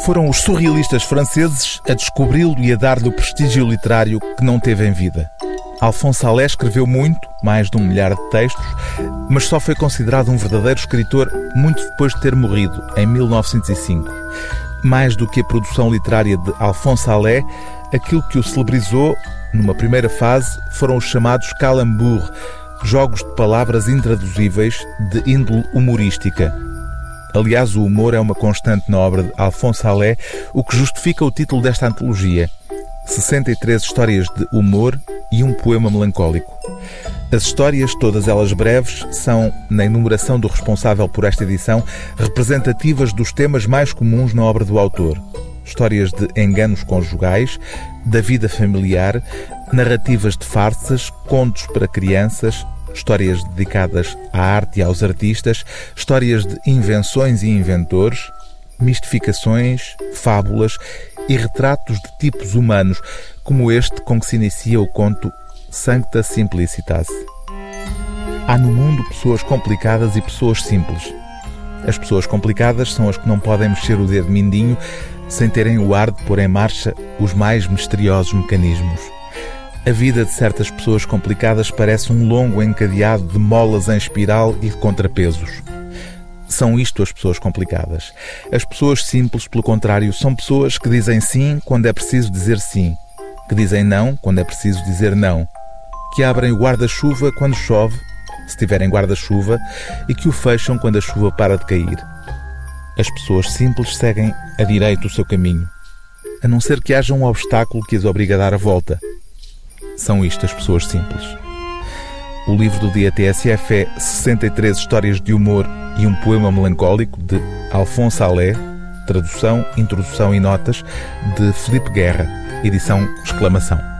Foram os surrealistas franceses a descobri-lo e a dar-lhe o prestígio literário que não teve em vida. Alphonse Allais escreveu muito, mais de um milhar de textos, mas só foi considerado um verdadeiro escritor muito depois de ter morrido, em 1905. Mais do que a produção literária de Alphonse Allais, aquilo que o celebrizou, numa primeira fase, foram os chamados calembours, jogos de palavras intraduzíveis de índole humorística. Aliás, o humor é uma constante na obra de Alphonse Allais, o que justifica o título desta antologia. 63 histórias de humor e um poema melancólico. As histórias, todas elas breves, são, na enumeração do responsável por esta edição, representativas dos temas mais comuns na obra do autor. Histórias de enganos conjugais, da vida familiar, narrativas de farsas, contos para crianças, histórias dedicadas à arte e aos artistas, histórias de invenções e inventores, mistificações, fábulas e retratos de tipos humanos, como este com que se inicia o conto Sancta Simplicitas. Há no mundo pessoas complicadas e pessoas simples. As pessoas complicadas são as que não podem mexer o dedo mindinho sem terem o ar de pôr em marcha os mais misteriosos mecanismos. A vida de certas pessoas complicadas parece um longo encadeado de molas em espiral e de contrapesos. São isto as pessoas complicadas. As pessoas simples, pelo contrário, são pessoas que dizem sim quando é preciso dizer sim, que dizem não quando é preciso dizer não, que abrem o guarda-chuva quando chove, se tiverem guarda-chuva, e que o fecham quando a chuva para de cair. As pessoas simples seguem a direito o seu caminho, a não ser que haja um obstáculo que as obrigue a dar a volta. São isto as pessoas simples. O livro do dia TSF é 63 histórias de humor e um poema melancólico de Alphonse Allais, tradução, introdução e notas de Felipe Guerra, edição exclamação.